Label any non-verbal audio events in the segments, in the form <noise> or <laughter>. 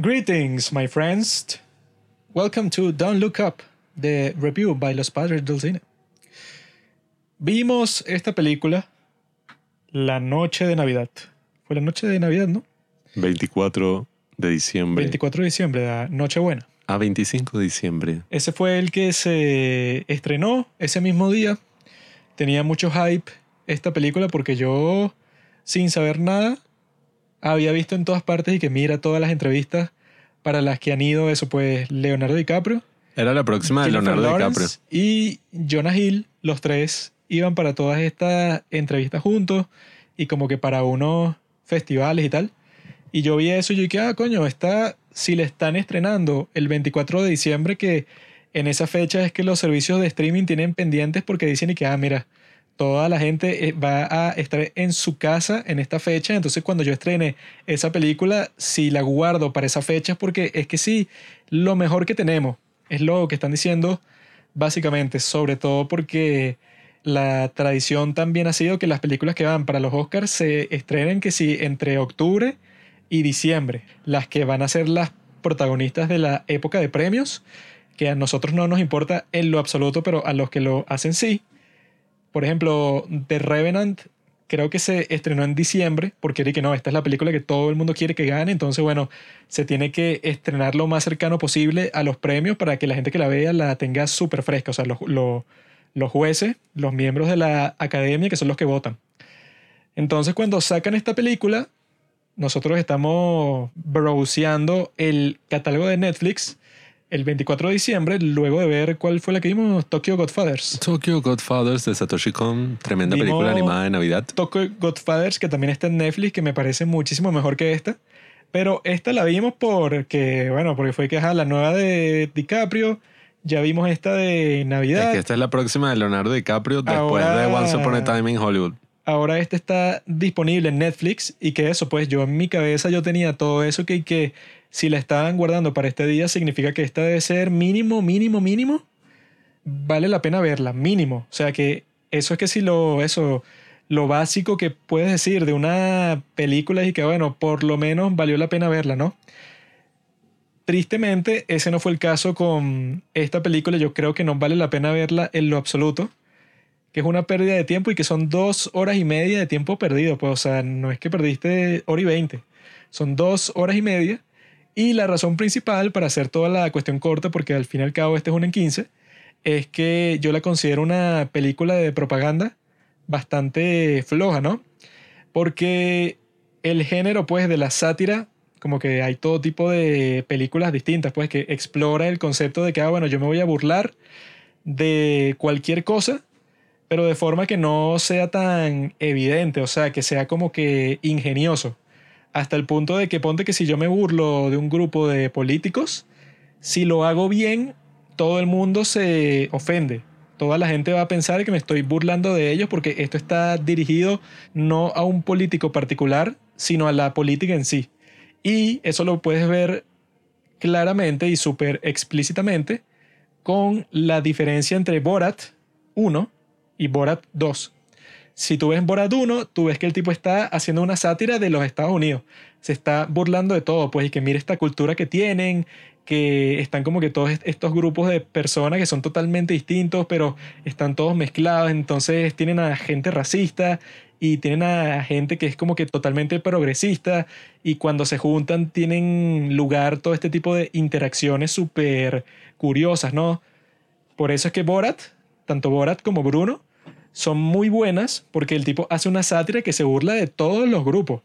Greetings, my friends. Welcome to Don't Look Up, the review by Los Padres del Cine. Vimos esta película la noche de Navidad. Fue la noche de Navidad, ¿no? 24 de diciembre. 24 de diciembre, la Nochebuena. A 25 de diciembre. Ese fue el que se estrenó ese mismo día. Tenía mucho hype esta película porque yo, sin saber nada, había visto en todas partes y que mira todas las entrevistas para las que han ido eso, pues Leonardo DiCaprio. Era la próxima de Leonardo DiCaprio. Y Jonah Hill, los tres iban para todas estas entrevistas juntos y como que para unos festivales y tal. Y yo vi eso y yo dije, ah, coño, está, si le están estrenando el 24 de diciembre, que en esa fecha es que los servicios de streaming tienen pendientes porque dicen y que, ah, mira, toda la gente eh, va a estar en su casa en esta fecha, entonces cuando yo estrene esa película, si la guardo para esa fecha, es porque es que sí, lo mejor que tenemos, es lo que están diciendo básicamente, sobre todo porque la tradición también ha sido que las películas que van para los Oscars se estrenen que sí entre octubre y diciembre, las que van a ser las protagonistas de la época de premios, que a nosotros no nos importa en lo absoluto, pero a los que lo hacen sí. Por ejemplo, The Revenant creo que se estrenó en diciembre, porque era que no, esta es la película que todo el mundo quiere que gane, entonces bueno, se tiene que estrenar lo más cercano posible a los premios para que la gente que la vea la tenga súper fresca, o sea, los, los, los jueces, los miembros de la academia, que son los que votan. Entonces cuando sacan esta película, nosotros estamos browseando el catálogo de Netflix el 24 de diciembre, luego de ver cuál fue la que vimos, Tokyo Godfathers. Tokyo Godfathers de Satoshi Kon, tremenda Vimos- película animada de Navidad. Tokyo Godfathers, que también está en Netflix, que me parece muchísimo mejor que esta. Pero esta la vimos porque, bueno, porque fue que ajá, la nueva de DiCaprio, ya vimos esta de Es Navidad, que esta es la próxima de Leonardo DiCaprio después Ahora- de Once Upon a Time in Hollywood. ahora esta está disponible en Netflix y que eso, pues yo en mi cabeza yo tenía todo eso que, que si la estaban guardando para este día significa que esta debe ser mínimo, mínimo, mínimo. Vale la pena verla, mínimo. O sea que eso es que si lo, eso, lo básico que puedes decir de una película y que bueno, por lo menos valió la pena verla, ¿no? Tristemente, ese no fue el caso con esta película. Yo creo que no vale la pena verla en lo absoluto que es una pérdida de tiempo y que son dos horas y media de tiempo perdido. Pues, o sea, no es que perdiste hora y veinte, son dos horas y media. Y la razón principal para hacer toda la cuestión corta, porque al fin y al cabo este es un en 15, es que yo la considero una película de propaganda bastante floja, ¿no? Porque el género, pues, de la sátira, como que hay todo tipo de películas distintas, pues, que explora el concepto de que, ah, bueno, yo me voy a burlar de cualquier cosa pero de forma que no sea tan evidente, o sea, que sea como que ingenioso. Hasta el punto de que ponte que si yo me burlo de un grupo de políticos, si lo hago bien, todo el mundo se ofende. Toda la gente va a pensar que me estoy burlando de ellos porque esto está dirigido no a un político particular, sino a la política en sí. Y eso lo puedes ver claramente y súper explícitamente con la diferencia entre Borat 1 y Borat 2. Si tú ves Borat 1, tú ves que el tipo está haciendo una sátira de los Estados Unidos. Se está burlando de todo, pues, y que mira esta cultura que tienen, que están como que todos est- estos grupos de personas que son totalmente distintos, pero están todos mezclados. Entonces tienen a gente racista y tienen a gente que es como que totalmente progresista. Y cuando se juntan tienen lugar todo este tipo de interacciones súper curiosas, ¿no? Por eso es que Borat, tanto Borat como Bruno, son muy buenas porque el tipo hace una sátira que se burla de todos los grupos.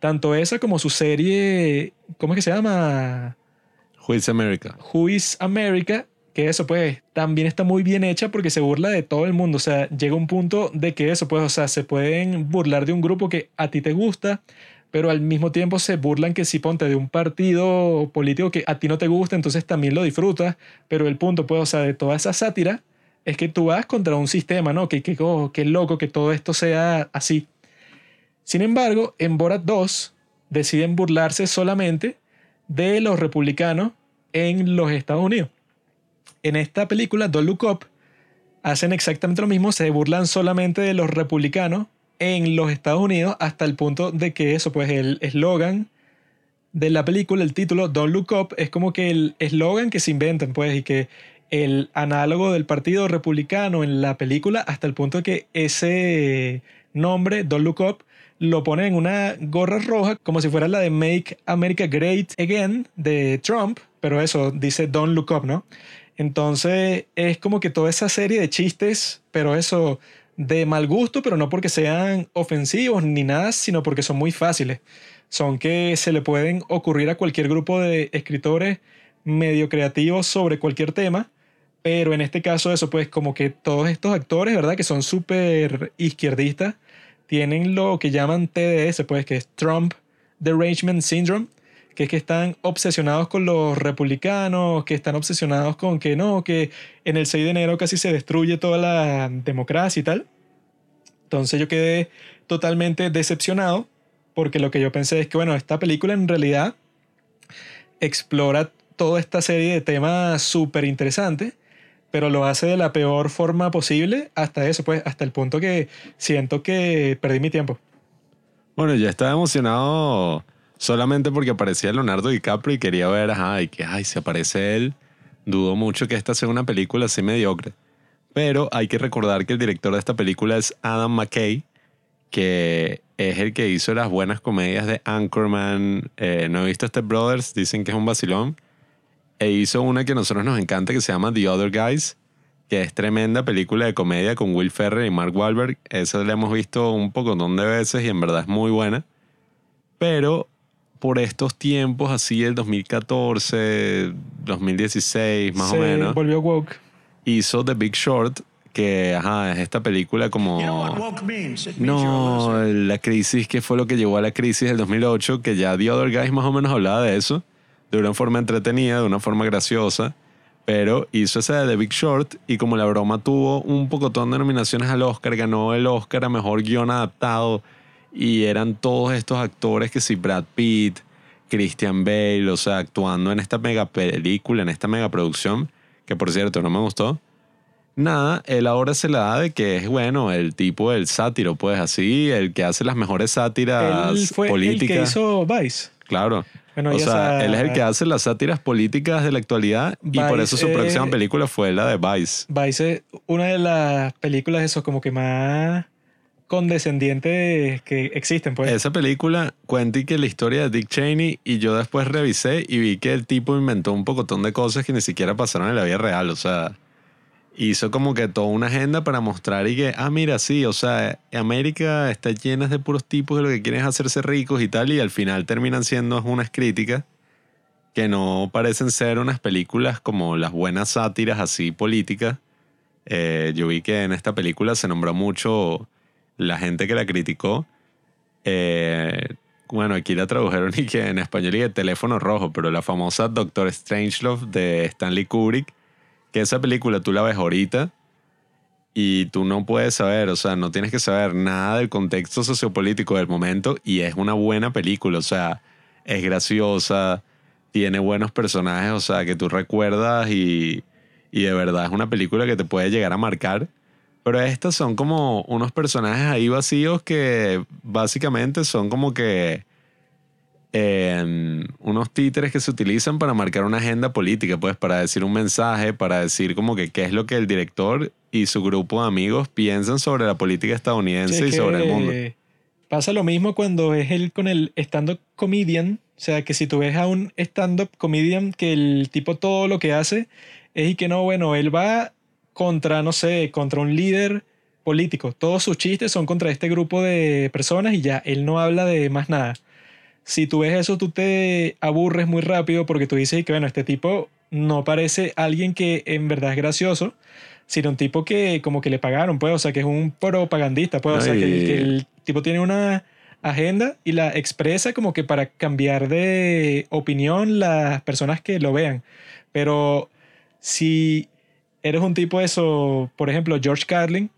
Tanto esa como su serie, ¿cómo es que se llama? Who is America? Who is America, que eso pues también está muy bien hecha porque se burla de todo el mundo. O sea, llega un punto de que eso pues, o sea, se pueden burlar de un grupo que a ti te gusta, pero al mismo tiempo se burlan que si ponte de un partido político que a ti no te gusta, entonces también lo disfrutas. Pero el punto pues, o sea, de toda esa sátira es que tú vas contra un sistema, ¿no? Que, que, oh, qué loco que todo esto sea así. Sin embargo, en Borat 2 deciden burlarse solamente de los republicanos en los Estados Unidos. En esta película, Don't Look Up, hacen exactamente lo mismo, se burlan solamente de los republicanos en los Estados Unidos hasta el punto de que eso, pues el eslogan de la película, el título Don't Look Up, es como que el eslogan que se inventan, pues, y que el análogo del Partido Republicano en la película, hasta el punto que ese nombre, Don't Look Up, lo ponen en una gorra roja, como si fuera la de Make America Great Again de Trump, pero eso dice Don't Look Up, ¿no? Entonces es como que toda esa serie de chistes, pero eso de mal gusto, pero no porque sean ofensivos ni nada, sino porque son muy fáciles. Son que se le pueden ocurrir a cualquier grupo de escritores medio creativos sobre cualquier tema, pero en este caso eso pues como que todos estos actores, ¿verdad? Que son súper izquierdistas, tienen lo que llaman TDS, pues que es Trump Derangement Syndrome, que es que están obsesionados con los republicanos, que están obsesionados con que no, que en el 6 de enero casi se destruye toda la democracia y tal. Entonces yo quedé totalmente decepcionado porque lo que yo pensé es que, bueno, esta película en realidad explora toda esta serie de temas súper interesantes pero lo hace de la peor forma posible hasta eso, pues, hasta el punto que siento que perdí mi tiempo. Bueno, yo estaba emocionado solamente porque aparecía Leonardo DiCaprio y quería ver, ajá, y que, ay, si aparece él, dudo mucho que esta sea una película así mediocre. Pero hay que recordar que el director de esta película es Adam McKay, que es el que hizo las buenas comedias de Anchorman. Eh, no he visto Step Brothers, dicen que es un vacilón e hizo una que a nosotros nos encanta que se llama The Other Guys, que es tremenda película de comedia con Will Ferrer y Mark Wahlberg. Esa la hemos visto un poco de veces y en verdad es muy buena. Pero por estos tiempos, así el 2014, 2016 más o menos. volvió woke. Hizo The Big Short, que ajá, es esta película como... no, la crisis, que fue lo que llevó a la crisis del 2008, que ya The Other Guys más o menos hablaba de eso de una forma entretenida, de una forma graciosa, pero hizo esa de The Big Short y como la broma tuvo un pocotón de nominaciones al Oscar, ganó el Oscar a Mejor Guión Adaptado y eran todos estos actores que si Brad Pitt, Christian Bale, o sea, actuando en esta mega película, en esta mega producción, que por cierto no me gustó. Nada, él ahora se la da de que es bueno, el tipo del sátiro, pues así, el que hace las mejores sátiras él fue políticas. El que hizo Vice. Claro o sea, él es el que hace las sátiras políticas de la actualidad y por eso su próxima película fue la de Vice. Vice es una de las películas esos como que más condescendientes que existen, pues. Esa película cuenta que la historia de Dick Cheney y yo después revisé y vi que el tipo inventó un pocotón de cosas que ni siquiera pasaron en la vida real, o sea hizo como que toda una agenda para mostrar y que, ah, mira, sí, o sea, América está llena de puros tipos que lo que quieren es hacerse ricos y tal, y al final terminan siendo unas críticas que no parecen ser unas películas como las buenas sátiras así políticas. Eh, yo vi que en esta película se nombró mucho la gente que la criticó. Eh, bueno, aquí la tradujeron y que en español y de teléfono rojo, pero la famosa Doctor Strangelove de Stanley Kubrick que esa película tú la ves ahorita y tú no puedes saber, o sea, no tienes que saber nada del contexto sociopolítico del momento y es una buena película, o sea, es graciosa, tiene buenos personajes, o sea, que tú recuerdas y, y de verdad es una película que te puede llegar a marcar. Pero estas son como unos personajes ahí vacíos que básicamente son como que unos títeres que se utilizan para marcar una agenda política, pues para decir un mensaje, para decir como que qué es lo que el director y su grupo de amigos piensan sobre la política estadounidense y sobre el mundo. Pasa lo mismo cuando es él con el stand-up comedian, o sea, que si tú ves a un stand-up comedian que el tipo todo lo que hace es y que no, bueno, él va contra, no sé, contra un líder político. Todos sus chistes son contra este grupo de personas y ya, él no habla de más nada si tú ves eso, tú te aburres muy rápido porque tú dices que, bueno, este tipo no parece alguien que en verdad es gracioso, sino un tipo que como que le pagaron, pues, o sea, que es un propagandista, pues, o sea, que, el tipo tiene una agenda y la expresa como que para cambiar de opinión las personas que lo vean. Pero si eres un tipo eso, por ejemplo, George Carlin,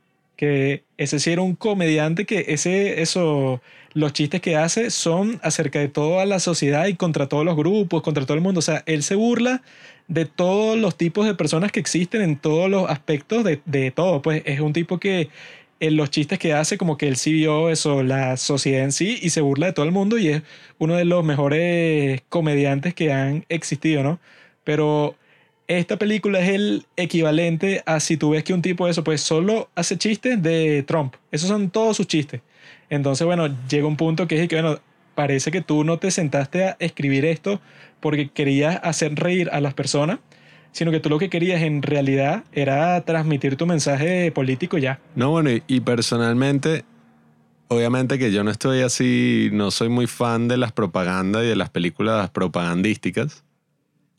que ese sí era un comediante que ese, eso, los chistes que hace son acerca de toda la sociedad y contra todos los grupos, contra todo el mundo. O sea, él se burla de todos los tipos de personas que existen en todos los aspectos de, de todo. Pues es un tipo que en los chistes que hace, como que él sí vio eso, la sociedad en sí, y se burla de todo el mundo y es uno de los mejores comediantes que han existido, ¿no? Pero esta película es el equivalente a si tú ves que un tipo de eso, pues solo hace chistes de Trump. Esos son todos sus chistes. Entonces, bueno, llega un punto que es que, bueno, parece que tú no te sentaste a escribir esto porque querías hacer reír a las personas, sino que tú lo que querías en realidad era transmitir tu mensaje político ya. No, bueno, y, personalmente, obviamente que yo no estoy así, no soy muy fan de las propagandas y de las películas propagandísticas.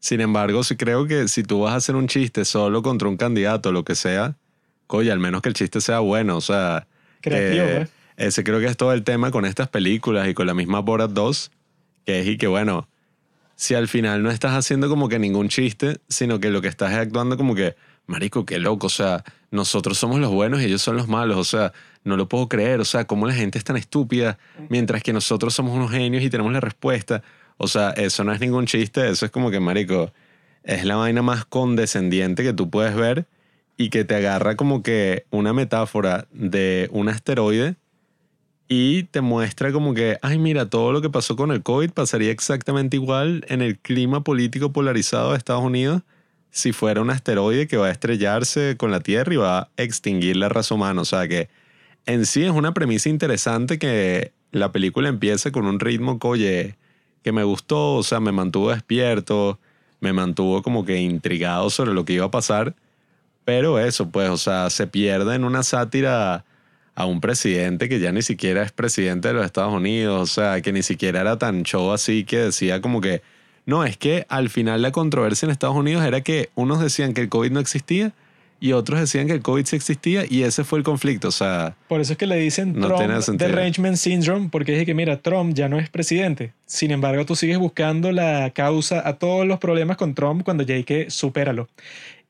Sin embargo, sí creo que si tú vas a hacer un chiste solo contra un candidato o lo que sea, coño, al menos que el chiste sea bueno, o sea... Creativo, ¿eh? Ese creo que es todo el tema con estas películas y con la misma Borat 2, que es y que bueno, si al final no estás haciendo como que ningún chiste, sino que lo que estás es actuando como que, marico, qué loco, o sea, nosotros somos los buenos y ellos son los malos, o sea, no lo puedo creer, o sea, cómo la gente es tan estúpida, mientras que nosotros somos unos genios y tenemos la respuesta. O sea, eso no es ningún chiste, eso es como que, marico, es la vaina más condescendiente que tú puedes ver y que te agarra como que una metáfora de un asteroide y te muestra como que, ay, mira, todo lo que pasó con el COVID pasaría exactamente igual en el clima político polarizado de Estados Unidos si fuera un asteroide que va a estrellarse con la Tierra y va a extinguir la raza humana. O sea que en sí es una premisa interesante que la película empieza con un ritmo, oye, que me gustó, o sea, me mantuvo despierto, me mantuvo como que intrigado sobre lo que iba a pasar. Pero eso, pues, o sea, se pierde en una sátira a un presidente que ya ni siquiera es presidente de los Estados Unidos, o sea, que ni siquiera era tan show así que decía como que, no, es que al final la controversia en Estados Unidos era que unos decían que el COVID no existía y otros decían que el COVID sí existía y ese fue el conflicto, o sea... Por eso es que le dicen no Trump Derangement Syndrome, porque dije que, mira, Trump ya no es presidente. Sin embargo, tú sigues buscando la causa a todos los problemas con Trump cuando ya hay que supéralo.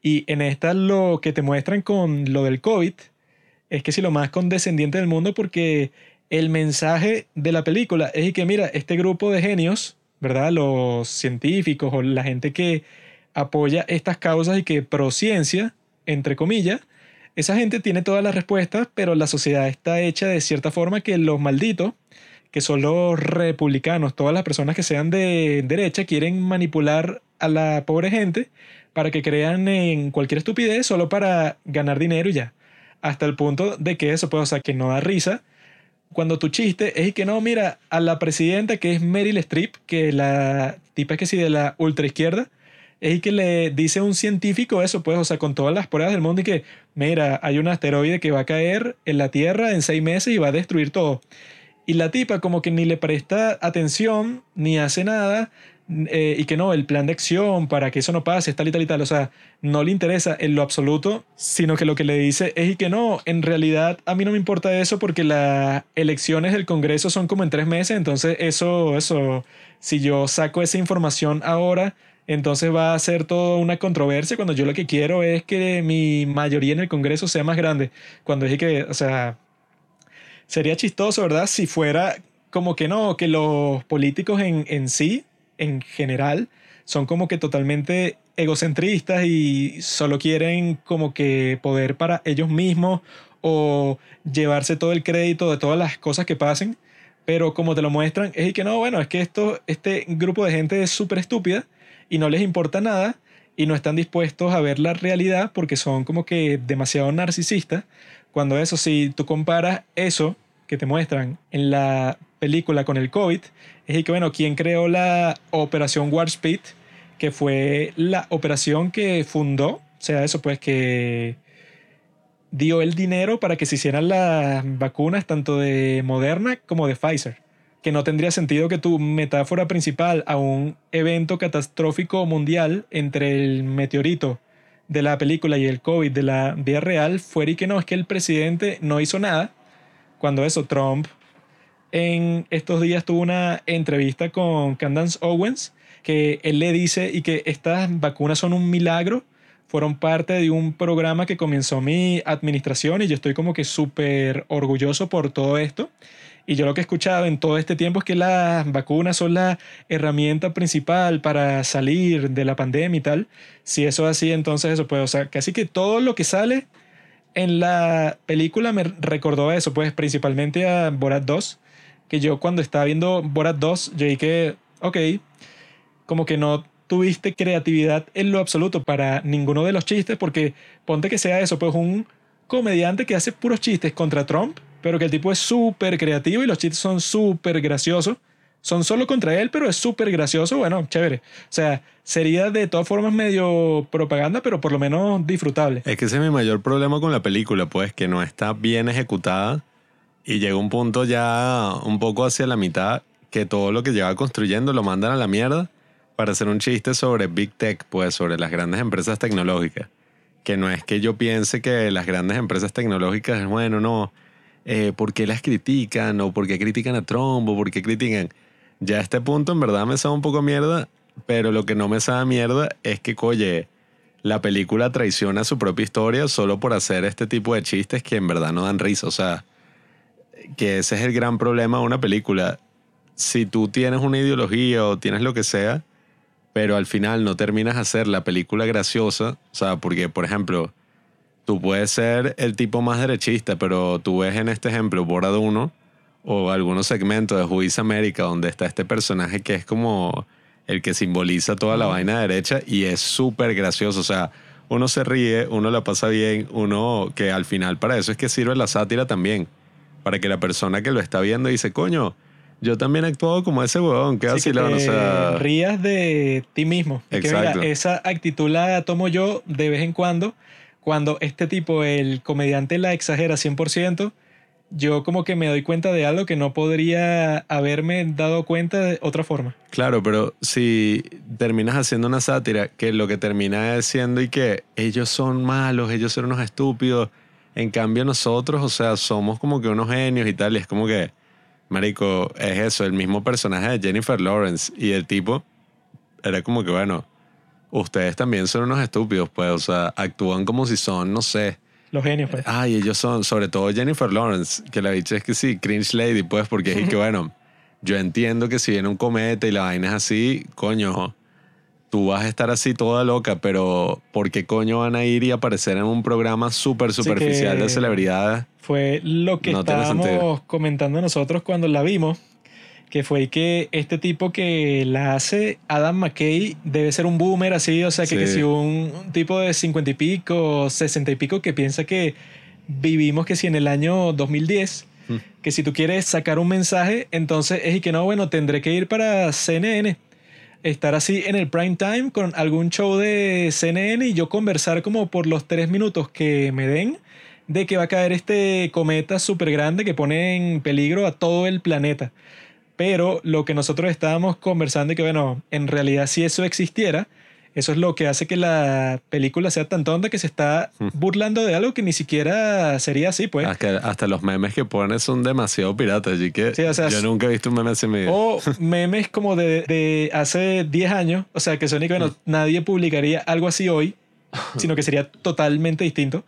Y en esta lo que te muestran con lo del COVID es que si lo más condescendiente del mundo porque el mensaje de la película es que mira, este grupo de genios, ¿verdad? Los científicos o la gente que apoya estas causas y que pro ciencia, entre comillas, esa gente tiene todas las respuestas, pero la sociedad está hecha de cierta forma que los malditos, que son los republicanos, todas las personas que sean de derecha, quieren manipular a la pobre gente para que crean en cualquier estupidez solo para ganar dinero y ya hasta el punto de que eso, puede o que no da risa. Cuando tu chiste es que no, mira, a la presidenta que es Meryl Streep, que la tipa es que sí de la ultra izquierda, es que le dice un científico eso, pues, o sea, con todas las pruebas del mundo y que, mira, hay un asteroide que va a caer en la Tierra en seis meses y va a destruir todo. Y la tipa como que ni le presta atención, ni hace nada, eh, y que no, el plan de acción para que eso no pase, tal y tal y tal, o sea, no le interesa en lo absoluto, sino que lo que le dice es y que no, en realidad a mí no me importa eso porque las elecciones del Congreso son como en tres meses, entonces eso, eso, si yo saco esa información ahora, entonces va a ser toda una controversia cuando yo lo que quiero es que mi mayoría en el Congreso sea más grande. Cuando dije que, o sea, sería chistoso, ¿verdad? Si fuera como que no, que los políticos en, en sí en general son como que totalmente egocentristas y solo quieren como que poder para ellos mismos o llevarse todo el crédito de todas las cosas que pasen. Pero como te lo muestran, es que no, bueno, es que esto, este grupo de gente es súper estúpida y no les importa nada y no están dispuestos a ver la realidad porque son como que demasiado narcisistas. Cuando eso, si tú comparas eso que te muestran en la película con el COVID, es que, bueno, ¿quién creó la operación Warp Speed? Que fue la operación que fundó, o sea, eso pues que dio el dinero para que se hicieran las vacunas tanto de Moderna como de Pfizer. Que no tendría sentido que tu metáfora principal a un evento catastrófico mundial entre el meteorito de la película y el COVID de la vida real fuera y que no, es que el presidente no hizo nada. Cuando eso, Trump en estos días tuvo una entrevista con Candance Owens que él le dice y que estas vacunas son un milagro, fueron parte de un programa que comenzó mi administración y yo estoy como que súper orgulloso por todo esto. Y yo lo que he escuchado en todo este tiempo es que las vacunas son la herramienta principal para salir de la pandemia y tal. Si eso es así, entonces eso puede, o sea, casi que todo lo que sale en la película me recordó eso, pues principalmente a Borat 2, que yo cuando estaba viendo Borat 2, yo dije, ok, como que no tuviste creatividad en lo absoluto para ninguno de los chistes, porque ponte que sea eso, pues un comediante que hace puros chistes contra Trump, pero que el tipo es súper creativo y los chistes son súper graciosos. Son solo contra él, pero es súper gracioso. Bueno, chévere. O sea, sería de todas formas medio propaganda, pero por lo menos disfrutable. Es que ese es mi mayor problema con la película, pues, que no está bien ejecutada y llega un punto ya un poco hacia la mitad que todo lo que lleva construyendo lo mandan a la mierda para hacer un chiste sobre Big Tech, pues, sobre las grandes empresas tecnológicas. Que no es que yo piense que las grandes empresas tecnológicas, bueno, no, eh, ¿por qué las critican? ¿O por qué critican a Trump? ¿O por qué critican? Ya a este punto en verdad me sabe un poco mierda, pero lo que no me sabe mierda es que, oye, la película traiciona su propia historia solo por hacer este tipo de chistes que en verdad no dan risa. O sea, que ese es el gran problema de una película. Si tú tienes una ideología o tienes lo que sea, pero al final no terminas de hacer la película graciosa, o sea, porque, por ejemplo, tú puedes ser el tipo más derechista, pero tú ves en este ejemplo Borat 1 o algunos segmentos de Who is America donde está este personaje que es como el que simboliza toda la vaina derecha y es súper gracioso, o sea, uno se ríe, uno la pasa bien, uno que al final para eso es que sirve la sátira también, para que la persona que lo está viendo dice, coño, yo también he actuado como ese huevón, que Sí, que vacilón, o sea, rías de ti mismo. Que Exacto. mira, esa actitud la tomo yo de vez en cuando. Cuando este tipo, el comediante, la exagera 100%, yo como que me doy cuenta de algo que no podría haberme dado cuenta de otra forma. Claro, pero si terminas haciendo una sátira que lo que termina es siendo y que ellos son malos, ellos son unos estúpidos, en cambio nosotros, o sea, somos como que unos genios y tal, y es como que, marico, es eso, el mismo personaje de Jennifer Lawrence y el tipo era como que, bueno, ustedes también son unos estúpidos, pues, o sea, actúan como si son, no sé, Los genios, pues. Ay, ellos son, sobre todo Jennifer Lawrence, que la dicha es que sí, cringe lady, pues, porque es que, <laughs> bueno, yo entiendo que si viene un cometa y la vaina es así, coño, tú vas a estar así toda loca, pero ¿por qué coño van a ir y aparecer en un programa súper superficial de celebridades? Fue lo que No estábamos comentando nosotros cuando la vimos, que fue que este tipo que la hace, Adam McKay, debe ser un boomer así, o sea, que, Sí. que si un, un tipo de 50 y pico, 60 y pico que piensa que vivimos que si en el año 2010, Mm. que si tú quieres sacar un mensaje, entonces es y que no, bueno, tendré que ir para CNN. Estar así en el prime time con algún show de CNN y yo conversar como por los tres minutos que me den de que va a caer este cometa súper grande que pone en peligro a todo el planeta. Pero lo que nosotros estábamos conversando y que, bueno, en realidad si eso existiera, eso es lo que hace que la película sea tan tonta que se está Hmm. burlando de algo que ni siquiera sería así, pues. Hasta, hasta los memes que ponen son demasiado piratas, así que Sí, o sea, yo nunca he visto un meme así vida. O <laughs> memes como de, de hace 10 años, o sea, que son y que, bueno, nadie publicaría algo así hoy, <laughs> sino que sería totalmente distinto.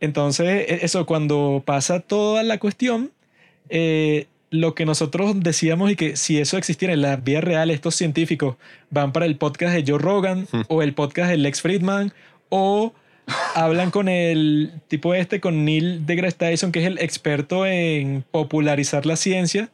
Entonces, e- eso, cuando pasa toda la cuestión, eh, lo que nosotros decíamos y que si eso existiera en la vida real, estos científicos van para el podcast de Joe Rogan o el podcast de Lex Friedman o hablan con el tipo este, con Neil deGrasse Tyson, que es el experto en popularizar la ciencia,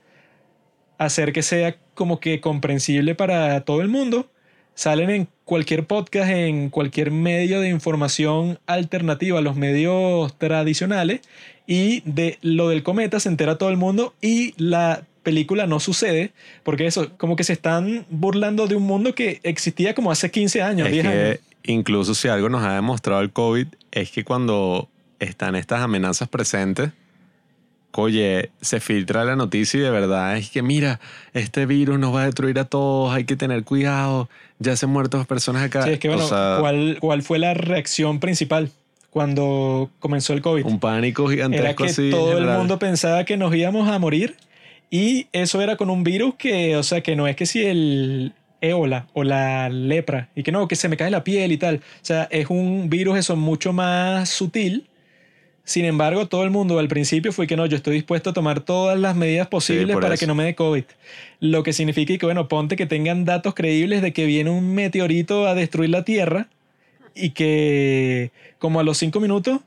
hacer que sea como que comprensible para todo el mundo. Salen en cualquier podcast, en cualquier medio de información alternativa a los medios tradicionales y de lo del cometa se entera todo el mundo y la película no sucede porque eso, como que se están burlando de un mundo que existía como hace 15 años, Es 10 que años. incluso si algo nos ha demostrado el COVID es que cuando están estas amenazas presentes, oye, se filtra la noticia y de verdad es que mira, este virus nos va a destruir a todos, hay que tener cuidado, ya se han muerto dos personas acá. Sí, es que bueno, o sea, ¿cuál, ¿cuál fue la reacción principal cuando comenzó el COVID? un pánico Era gigantesco que así. todo el mundo pensaba que nos íbamos a morir y eso era con un virus que, o sea, que no es que si el ébola o la lepra y que no, que se me cae la piel y tal. O sea, es un virus eso mucho más sutil. Sin embargo, todo el mundo al principio fue que no, yo estoy dispuesto a tomar todas las medidas posibles para eso. que no me dé COVID. Lo que significa que, bueno, ponte que tengan datos creíbles de que viene un meteorito a destruir la Tierra y que como a los cinco minutos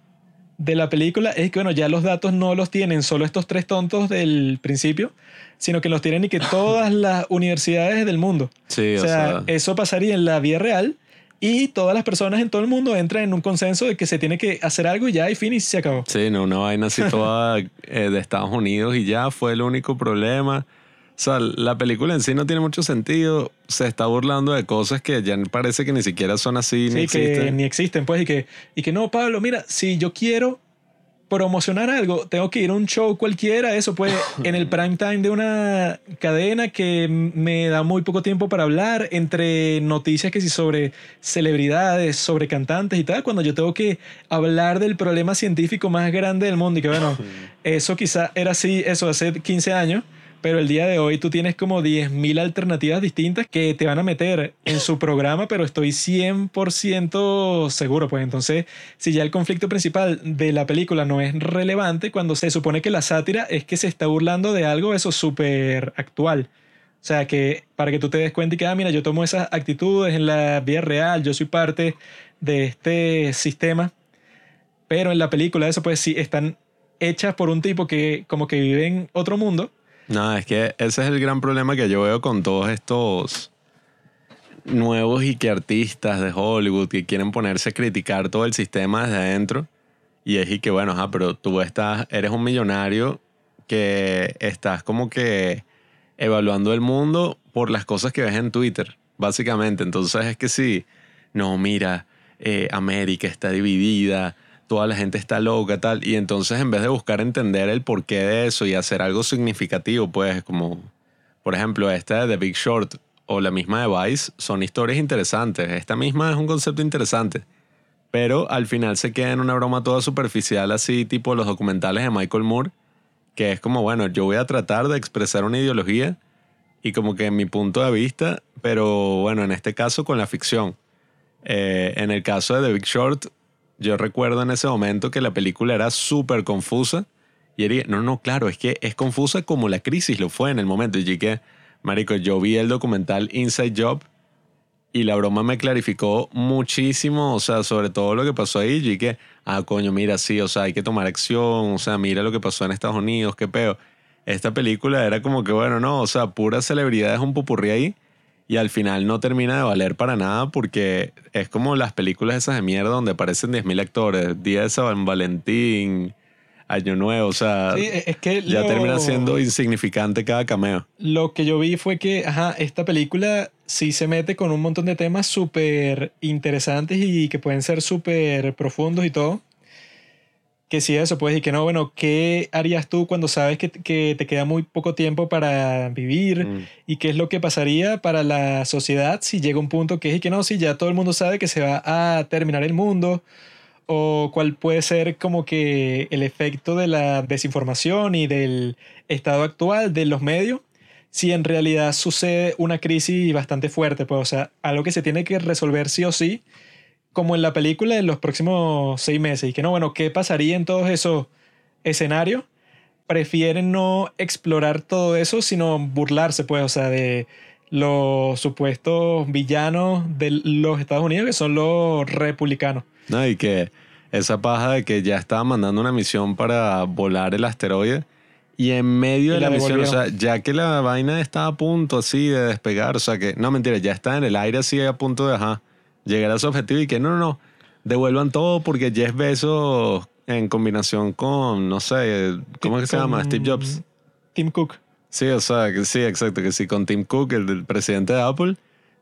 de la película es que, bueno, ya los datos no los tienen solo estos tres tontos del principio, sino que los tienen y que <laughs> todas las universidades del mundo. Sí, O sea, eso pasaría en la vida real y todas las personas en todo el mundo entran en un consenso de que se tiene que hacer algo y ya, y fin, y se acabó. Sí, no, una vaina así <laughs> toda eh, de Estados Unidos y ya fue el único problema. O sea, la película en sí no tiene mucho sentido. Se está burlando de cosas que ya parece que ni siquiera son así, ni Sí, que existen. ni existen, pues, y que, y que no, Pablo, mira, si yo quiero promocionar algo, tengo que ir a un show cualquiera, eso pues, <laughs> en el prime time de una cadena que me da muy poco tiempo para hablar, entre noticias que sí sobre celebridades, sobre cantantes y tal, cuando yo tengo que hablar del problema científico más grande del mundo y que bueno, eso quizá era así, eso hace 15 años. Pero el día de hoy tú tienes como 10.000 alternativas distintas que te van a meter en su programa, pero estoy 100% seguro. Pues entonces, si ya el conflicto principal de la película no es relevante, cuando se supone que la sátira es que se está burlando de algo eso súper actual. O sea, que para que tú te des cuenta y que, ah, mira, yo tomo esas actitudes en la vida real, yo soy parte de este sistema. Pero en la película eso pues sí están hechas por un tipo que como que vive en otro mundo No, es que ese es el gran problema que yo veo con todos estos nuevos y que artistas de Hollywood que quieren ponerse a criticar todo el sistema desde adentro. Y es y que, bueno, ajá, pero tú estás, eres un millonario que estás como que evaluando el mundo por las cosas que ves en Twitter, básicamente. Entonces es que sí, no, mira, eh, América está dividida, toda la gente está loca, tal. Y entonces en vez de buscar entender el porqué de eso y hacer algo significativo, pues como, por ejemplo, esta de The Big Short o la misma de Vice, son historias interesantes. Esta misma es un concepto interesante. Pero al final se queda en una broma toda superficial, así tipo los documentales de Michael Moore, que es como, bueno, yo voy a tratar de expresar una ideología y como que mi punto de vista, pero bueno, en este caso con la ficción. Eh, en el caso de The Big Short, yo recuerdo en ese momento que la película era súper confusa. Y era, no, no, claro, es que es confusa como la crisis lo fue en el momento. Y que, marico, yo vi el documental Inside Job y la broma me clarificó muchísimo, o sea, sobre todo lo que pasó ahí. Y que, ah, coño, mira, sí, o sea, hay que tomar acción, o sea, mira lo que pasó en Estados Unidos, qué peo. Esta película era como que, bueno, no, o sea, pura celebridad es un pupurrí ahí y al final no termina de valer para nada porque es como las películas esas de mierda donde aparecen 10.000 actores, Día de San Valentín, Año Nuevo, o sea, Sí, es que ya lo- termina siendo insignificante cada cameo. Lo que yo vi fue que, ajá, esta película sí se mete con un montón de temas súper interesantes y que pueden ser súper profundos y todo. Que sí, eso, pues, y que no, bueno, ¿qué harías tú cuando sabes que, que te queda muy poco tiempo para vivir? Mm. ¿Y qué es lo que pasaría para la sociedad si llega un punto que es y que no, si ya todo el mundo sabe que se va a terminar el mundo? ¿O cuál puede ser como que el efecto de la desinformación y del estado actual de los medios? Si en realidad sucede una crisis bastante fuerte, pues, o sea, algo que se tiene que resolver sí o sí, como en la película en los próximos seis meses. Y que no, bueno, ¿qué pasaría en todos esos escenarios? prefieren no explorar todo eso, sino burlarse, pues, o sea, de los supuestos villanos de los Estados Unidos, que son los republicanos. No, y que esa paja de que ya estaba mandando una misión para volar el asteroide y en medio Y de la la, misión, o sea, ya que la vaina está a punto así de despegar, o sea que, no mentira, ya está en el aire así a punto de, ajá, llegar a su objetivo y que no, no, no, devuelvan todo porque Jeff Bezos en combinación con, no sé, ¿cómo es que se llama? Steve Jobs. Tim Cook. Sí, o sea, que sí, exacto, que sí, con Tim Cook, el presidente de Apple,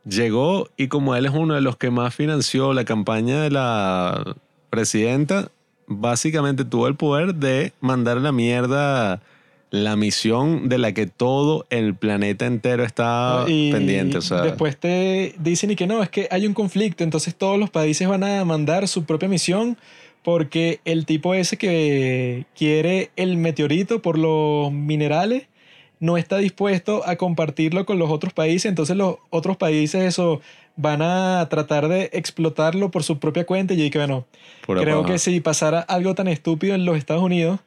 llegó y como él es uno de los que más financió la campaña de la presidenta, básicamente tuvo el poder de mandar la mierda la misión de la que todo el planeta entero está y pendiente. O sea, después te dicen y que no, es que hay un conflicto, entonces todos los países van a mandar su propia misión porque el tipo ese que quiere el meteorito por los minerales no está dispuesto a compartirlo con los otros países, entonces los otros países eso van a tratar de explotarlo por su propia cuenta y que bueno, pura creo paja. que si pasara algo tan estúpido en los Estados Unidos,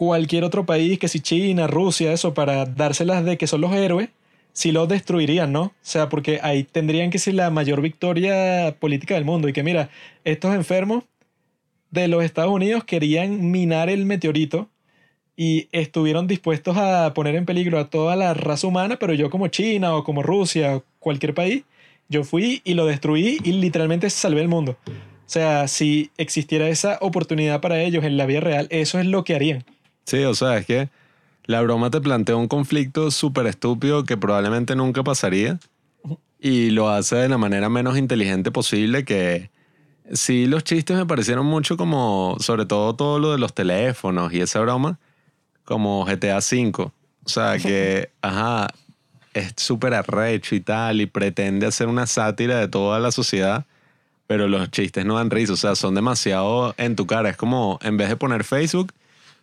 cualquier otro país, que si China, Rusia, eso, para dárselas de que son los héroes, sí los destruirían, ¿no? O sea, porque ahí tendrían que ser la mayor victoria política del mundo y que mira, estos enfermos de los Estados Unidos querían minar el meteorito y estuvieron dispuestos a poner en peligro a toda la raza humana, pero yo como China o como Rusia cualquier país, yo fui y lo destruí y literalmente salvé el mundo. O sea, si existiera esa oportunidad para ellos en la vida real, eso es lo que harían. Sí, o sea, es que la broma te plantea un conflicto súper estúpido que probablemente nunca pasaría y lo hace de la manera menos inteligente posible que sí los chistes me parecieron mucho como sobre todo todo lo de los teléfonos y esa broma como GTA V. O sea que, <laughs> ajá, es súper arrecho y tal y pretende hacer una sátira de toda la sociedad, pero los chistes no dan risa, o sea, son demasiado en tu cara. Es como, en vez de poner Facebook,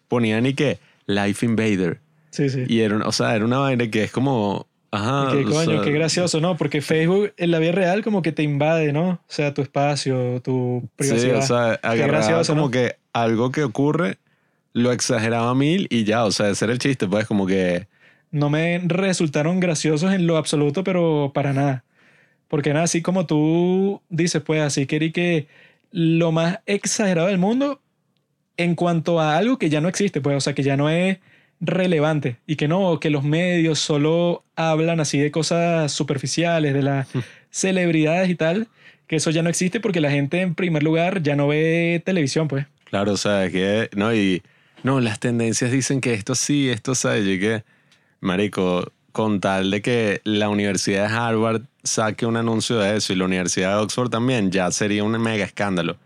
ponían y que Life Invader. Sí, sí. Y era, o sea, era una vaina que es como, ajá. qué coño, sea, qué gracioso, ¿no? Porque Facebook en la vida real como que te invade, ¿no? O sea, tu espacio, tu Sí, privacidad. o sea, agarraba gracioso, como ¿no? que algo que ocurre lo exageraba mil y ya, o sea, ese era el chiste, pues como que... no me resultaron graciosos en lo absoluto, pero para nada. Porque nada, así como tú dices, pues así querí que lo más exagerado del mundo en cuanto a algo que ya no existe, pues, o sea, que ya no es relevante y que no, que los medios solo hablan así de cosas superficiales, de las celebridades y tal, que eso ya no existe porque la gente en primer lugar ya no ve televisión, pues. Claro, o sea, es que, no, y, no, las tendencias dicen que esto sí, esto sabe, y que, marico, con tal de que la Universidad de Harvard saque un anuncio de eso y la Universidad de Oxford también, ya sería un mega escándalo.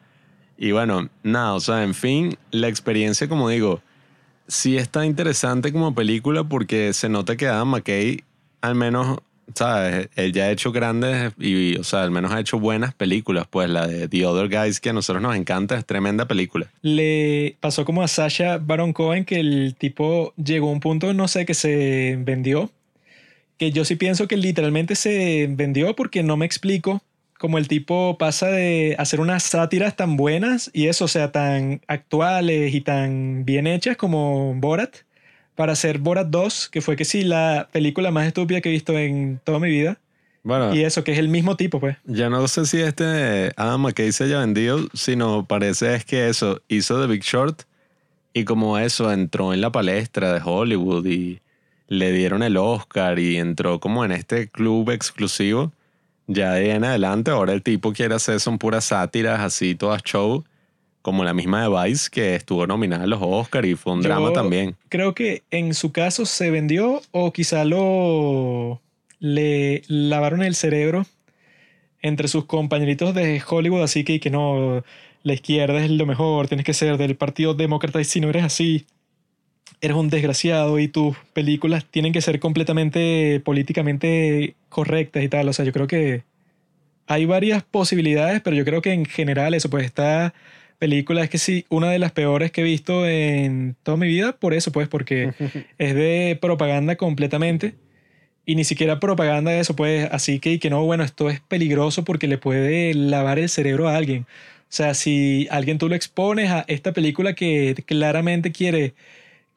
Y bueno, nada, o sea, en fin, la experiencia, como digo, sí está interesante como película porque se nota que Adam McKay, al menos, ¿sabes? Él ya ha hecho grandes y, o sea, al menos ha hecho buenas películas. Pues la de The Other Guys, que a nosotros nos encanta, es tremenda película. le pasó como a Sasha Baron Cohen que el tipo llegó a un punto, no sé, que se vendió. Que yo sí pienso que literalmente se vendió porque no me explico cómo el tipo pasa de hacer unas sátiras tan buenas y eso, o sea, tan actuales y tan bien hechas como Borat, para hacer Borat 2, que fue que sí, la película más estúpida que he visto en toda mi vida. Bueno, Y eso, que es el mismo tipo, pues. ya no sé si este Adam McKay se haya vendido, sino parece es que eso, hizo The Big Short y como eso entró en la palestra de Hollywood y le dieron el Oscar y entró como en este club exclusivo. Ya de ahí en adelante, ahora el tipo quiere hacer son puras sátiras así, todas show, como la misma de Vice que estuvo nominada a los Oscar y fue un Yo drama también. Creo que en su caso se vendió o quizá lo le lavaron el cerebro entre sus compañeritos de Hollywood, así que, que no, la izquierda es lo mejor, tienes que ser del Partido Demócrata y si no eres así, eres un desgraciado y tus películas tienen que ser completamente políticamente correctas y tal. O sea, yo creo que hay varias posibilidades, pero yo creo que en general eso, pues esta película es que sí, una de las peores que he visto en toda mi vida, por eso, pues, porque <laughs> es de propaganda completamente. Y ni siquiera propaganda de eso, pues, así que, y que no, bueno, esto es peligroso porque le puede lavar el cerebro a alguien. O sea, si alguien tú lo expones a esta película que claramente quiere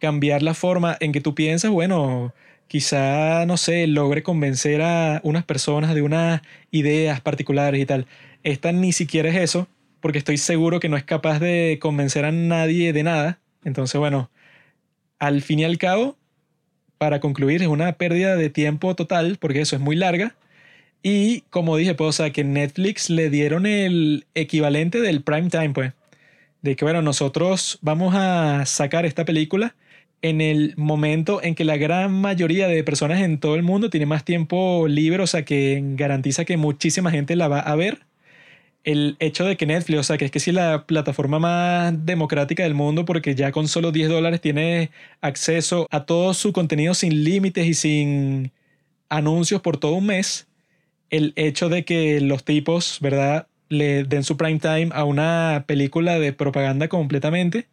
cambiar la forma en que tú piensas, bueno, quizá, no sé, logre convencer a unas personas de unas ideas particulares y tal. Esta ni siquiera es eso, porque estoy seguro que no es capaz de convencer a nadie de nada. Entonces, bueno, al fin y al cabo, para concluir, es una pérdida de tiempo total, porque eso es muy larga. Y como dije, pues, o que Netflix le dieron el equivalente del prime time, pues. De que, bueno, nosotros vamos a sacar esta película en el momento en que la gran mayoría de personas en todo el mundo tiene más tiempo libre, o sea, que garantiza que muchísima gente la va a ver. El hecho de que Netflix, o sea, que es que si la plataforma más democrática del mundo, porque ya con solo 10 dólares tiene acceso a todo su contenido sin límites y sin anuncios por todo un mes, el hecho de que los tipos, ¿verdad?, le den su prime time a una película de propaganda completamente,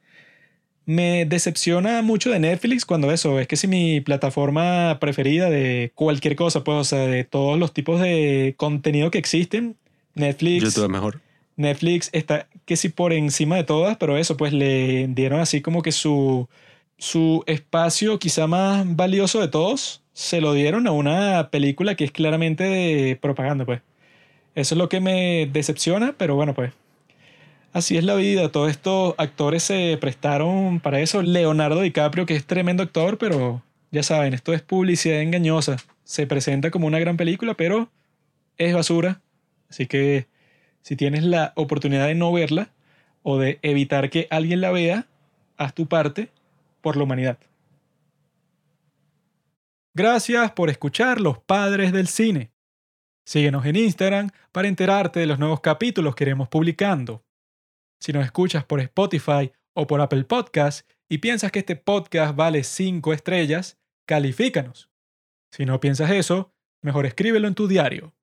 me decepciona mucho de Netflix cuando eso, es que si mi plataforma preferida de cualquier cosa, pues, o sea, de todos los tipos de contenido que existen, Netflix... YouTube es mejor. Netflix está que sí por encima de todas, pero eso, pues le dieron así como que su, su espacio quizá más valioso de todos, se lo dieron a una película que es claramente de propaganda, pues. Eso es lo que me decepciona, pero bueno, pues. Así es la vida, todos estos actores se prestaron para eso. Leonardo DiCaprio, que es tremendo actor, pero ya saben, esto es publicidad engañosa. Se presenta como una gran película, pero es basura. Así que si tienes la oportunidad de no verla o de evitar que alguien la vea, haz tu parte por la humanidad. Gracias por escuchar Los Padres del Cine. Síguenos en Instagram para enterarte de los nuevos capítulos que iremos publicando. Si nos escuchas por Spotify o por Apple Podcast y piensas que este podcast vale 5 estrellas, califícanos. Si no piensas eso, mejor escríbelo en tu diario.